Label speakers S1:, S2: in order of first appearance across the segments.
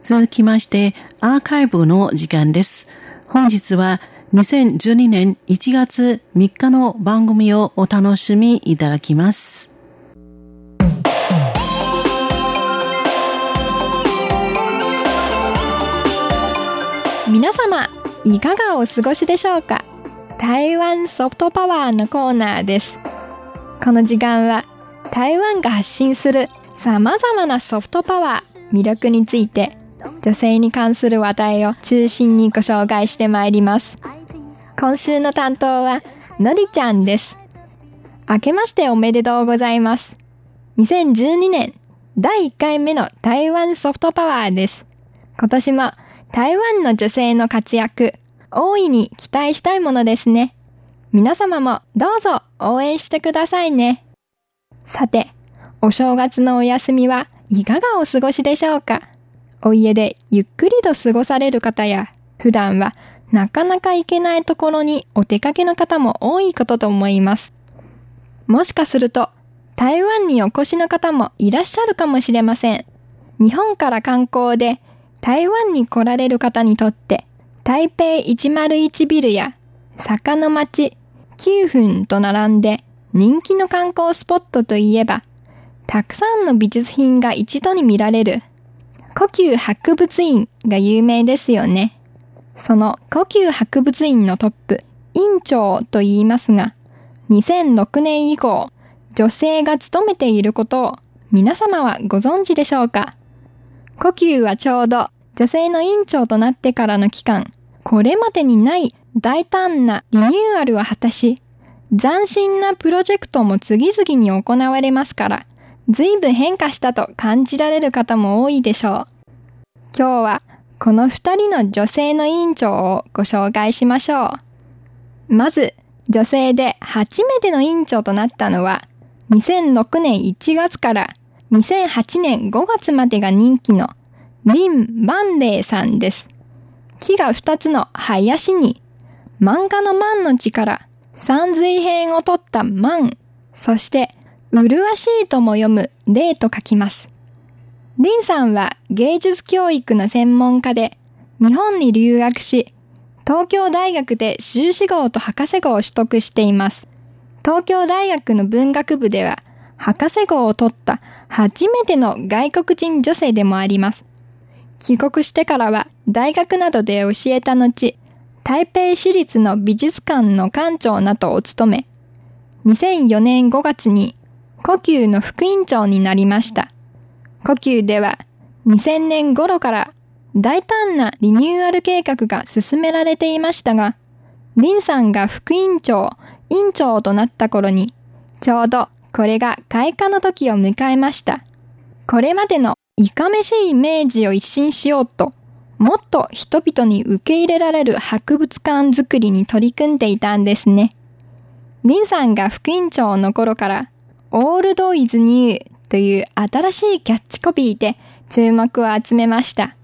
S1: 続きまして、アーカイブの時間です。本日は2012年1月3日の番組をお楽しみいただきます。
S2: 皆様、いかがお過ごしでしょうか？台湾ソフトパワーのコーナーです。この時間は台湾が発信する様々なソフトパワー、魅力について女性に関する話題を中心にご紹介してまいります。今週の担当はのりちゃんです。明けましておめでとうございます。2012年第1回目の台湾ソフトパワーです。今年も台湾の女性の活躍、大いに期待したいものですね。皆様もどうぞ応援してくださいね。さて、お正月のお休みはいかがお過ごしでしょうか？お家でゆっくりと過ごされる方や、普段はなかなか行けないところにお出かけの方も多いことと思います。もしかすると、台湾にお越しの方もいらっしゃるかもしれません。日本から観光で台湾に来られる方にとって、台北101ビルや坂の町9分と並んで人気の観光スポットといえば、たくさんの美術品が一度に見られる故宮博物院が有名ですよね。その故宮博物院のトップ、院長と言いますが、2006年以降、女性が務めていることを皆様はご存知でしょうか？故宮はちょうど女性の院長となってからの期間、これまでにない大胆なリニューアルを果たし、斬新なプロジェクトも次々に行われますから、随分変化したと感じられる方も多いでしょう。今日はこの二人の女性の委員長をご紹介しましょう。まず、女性で初めての委員長となったのは、2006年1月から2008年5月までが任期のリン・バンレイさんです。木が二つの林に、漫画の万の地から山水編を取った万、そして麗しいとも読む例と書きます。リンさんは芸術教育の専門家で、日本に留学し、東京大学で修士号と博士号を取得しています。東京大学の文学部では、博士号を取った初めての外国人女性でもあります。帰国してからは大学などで教えた後、台北市立の美術館の館長などを務め、2004年5月に故宮の副院長になりました。故宮では2000年頃から大胆なリニューアル計画が進められていましたが、林さんが副院長、院長となった頃に、ちょうどこれが開花の時を迎えました。これまでのいかめしいイメージを一新しようと、もっと人々に受け入れられる博物館づくりに取り組んでいたんですね。林さんが副院長の頃からオールドイズニューという新しいキャッチコピーで注目を集めました。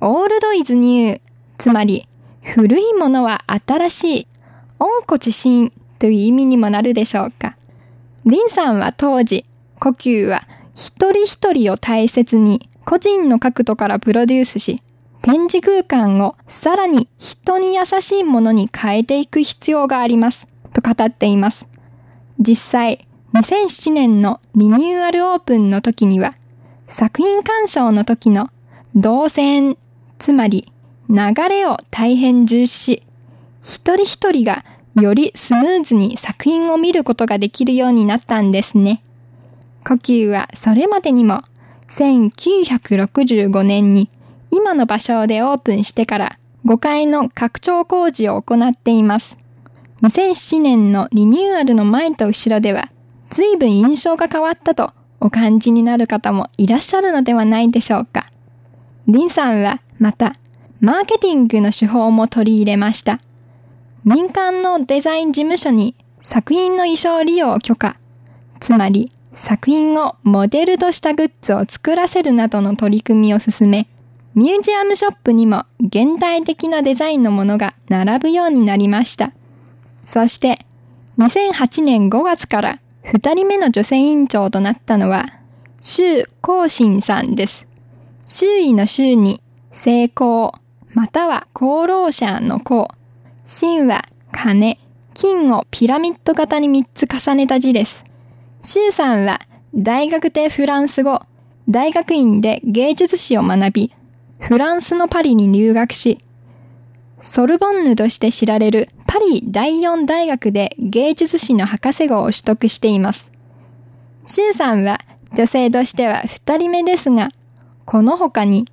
S2: オールドイズニュー、つまり古いものは新しい、温故知新という意味にもなるでしょうか。リンさんは当時、呼吸は一人一人を大切に個人の角度からプロデュースし、展示空間をさらに人に優しいものに変えていく必要があります、と語っています。実際、2007年のリニューアルオープンの時には、作品鑑賞の時の動線、つまり流れを大変重視し、一人一人がよりスムーズに作品を見ることができるようになったんですね。呼吸はそれまでにも1965年に今の場所でオープンしてから5階の拡張工事を行っています。2007年のリニューアルの前と後ろでは随分印象が変わったとお感じになる方もいらっしゃるのではないでしょうか。リンさんはまた、マーケティングの手法も取り入れました。民間のデザイン事務所に作品の衣装利用を許可、つまり作品をモデルとしたグッズを作らせるなどの取り組みを進め、ミュージアムショップにも現代的なデザインのものが並ぶようになりました。そして、2008年5月から二人目の女性委員長となったのは、周光信さんです。周囲の周に成功、または功労者の功。真は金、金をピラミッド型に3つ重ねた字です。周さんは大学でフランス語、大学院で芸術史を学び、フランスのパリに留学し、ソルボンヌとして知られるパリ第四大学で芸術史の博士号を取得しています。シュウさんは女性としては二人目ですが、この他に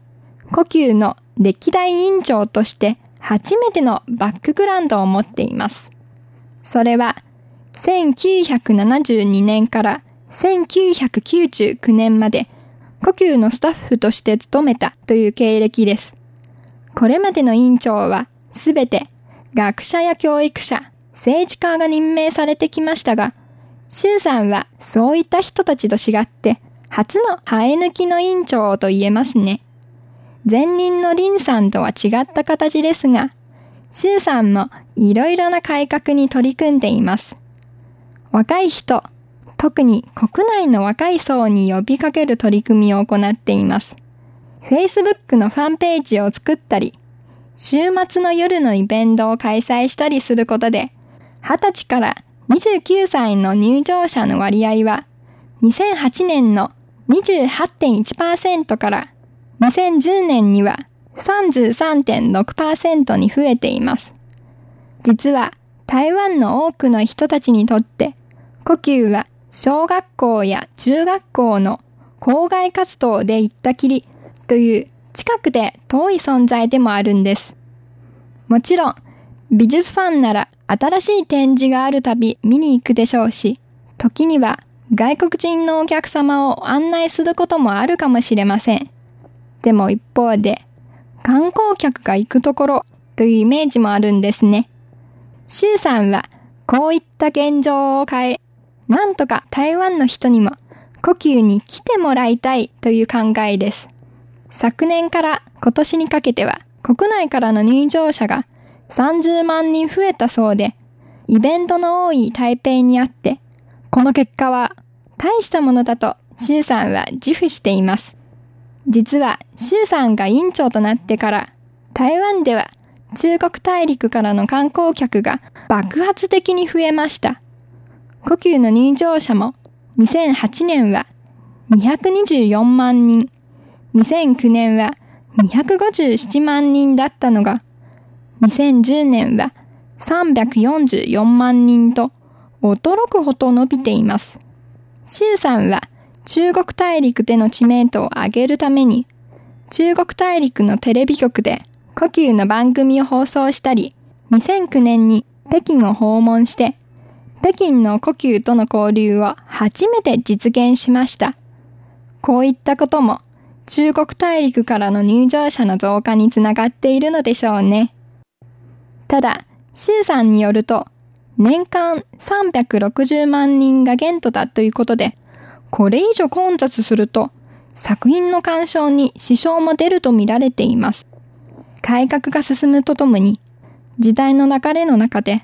S2: 呼吸の歴代委員長として初めてのバックグラウンドを持っています。それは1972年から1999年まで呼吸のスタッフとして務めたという経歴です。これまでの委員長はすべて学者や教育者、政治家が任命されてきましたが、周さんはそういった人たちと違って、初の生え抜きの委員長と言えますね。前任の林さんとは違った形ですが、周さんもいろいろな改革に取り組んでいます。若い人、特に国内の若い層に呼びかける取り組みを行っています。Facebook のファンページを作ったり、週末の夜のイベントを開催したりすることで、20歳から29歳の入場者の割合は、2008年の28.1%から2010年には33.6%に増えています。実は台湾の多くの人たちにとって呼吸は小学校や中学校の校外活動で行ったきりという近くで遠い存在でもあるんです。もちろん、美術ファンなら新しい展示があるたび見に行くでしょうし、時には外国人のお客様を案内することもあるかもしれません。でも一方で、観光客が行くところというイメージもあるんですね。周さんはこういった現状を変え、なんとか台湾の人にも呼吸に来てもらいたいという考えです。昨年から今年にかけては国内からの入場者が30万人増えたそうで、イベントの多い台北にあって、この結果は大したものだと周さんは自負しています。実は周さんが委員長となってから、台湾では中国大陸からの観光客が爆発的に増えました。呼吸の入場者も2008年は224万人、2009年は257万人だったのが、2010年は344万人と驚くほど伸びています。周さんは中国大陸での知名度を上げるために、中国大陸のテレビ局で呼吸の番組を放送したり、2009年に北京を訪問して、北京の呼吸との交流を初めて実現しました。こういったことも中国大陸からの入場者の増加につながっているのでしょうね。ただ、周さんによると、年間360万人が限度だということで、これ以上混雑すると、作品の鑑賞に支障も出ると見られています。改革が進むとともに、時代の流れの中で、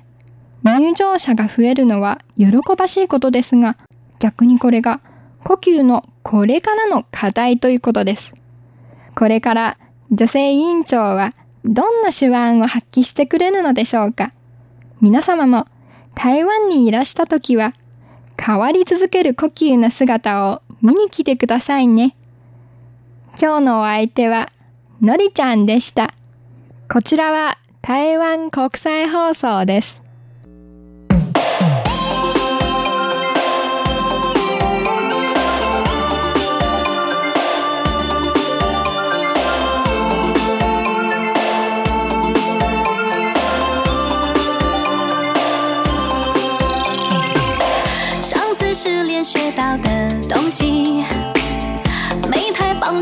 S2: 入場者が増えるのは喜ばしいことですが、逆にこれが呼吸のこれからの課題ということです。これから女性委員長はどんな手腕を発揮してくれるのでしょうか皆様も台湾にいらした時は変わり続ける呼吸の姿を見に来てくださいね。今日のお相手はのりちゃんでした。こちらは台湾国際放送です。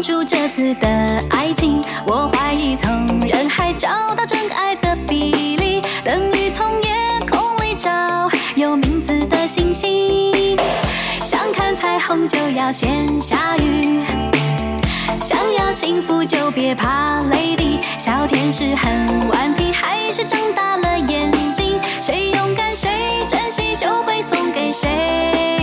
S3: 数这次的爱情，我怀疑从人海找到真爱的比例，等于从夜空里找有名字的星星。想看彩虹就要先下雨，想要幸福就别怕泪滴。小天使很顽皮，还是睁大了眼睛？谁勇敢谁珍惜，就会送给谁。